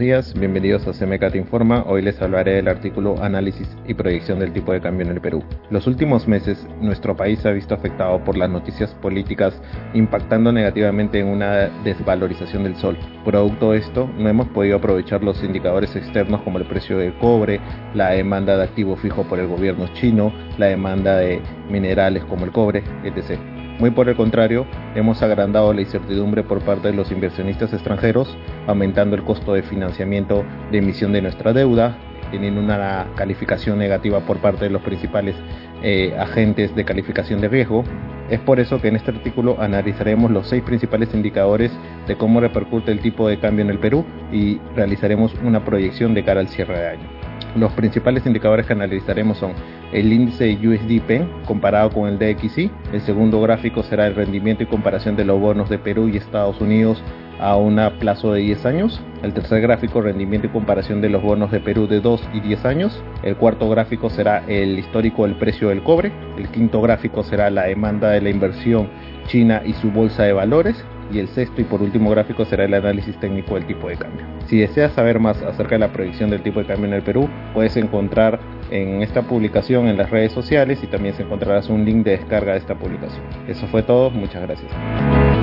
días, bienvenidos a CMK Te Informa. Hoy les hablaré del artículo Análisis y proyección del tipo de cambio en el Perú. Los últimos meses, nuestro país se ha visto afectado por las noticias políticas impactando negativamente en una desvalorización del sol. Producto de esto, no hemos podido aprovechar los indicadores externos como el precio del cobre, la demanda de activo fijo por el gobierno chino, la demanda de minerales como el cobre, etc. Muy por el contrario, hemos agrandado la incertidumbre por parte de los inversionistas extranjeros, aumentando el costo de financiamiento de emisión de nuestra deuda, teniendo una calificación negativa por parte de los principales eh, agentes de calificación de riesgo. Es por eso que en este artículo analizaremos los seis principales indicadores de cómo repercute el tipo de cambio en el Perú y realizaremos una proyección de cara al cierre de año. Los principales indicadores que analizaremos son el índice USD PEN comparado con el DXY. El segundo gráfico será el rendimiento y comparación de los bonos de Perú y Estados Unidos a un plazo de 10 años. El tercer gráfico, rendimiento y comparación de los bonos de Perú de 2 y 10 años. El cuarto gráfico será el histórico del precio del cobre. El quinto gráfico será la demanda de la inversión china y su bolsa de valores y el sexto y por último gráfico será el análisis técnico del tipo de cambio. Si deseas saber más acerca de la proyección del tipo de cambio en el Perú, puedes encontrar en esta publicación en las redes sociales y también se encontrarás un link de descarga de esta publicación. Eso fue todo, muchas gracias.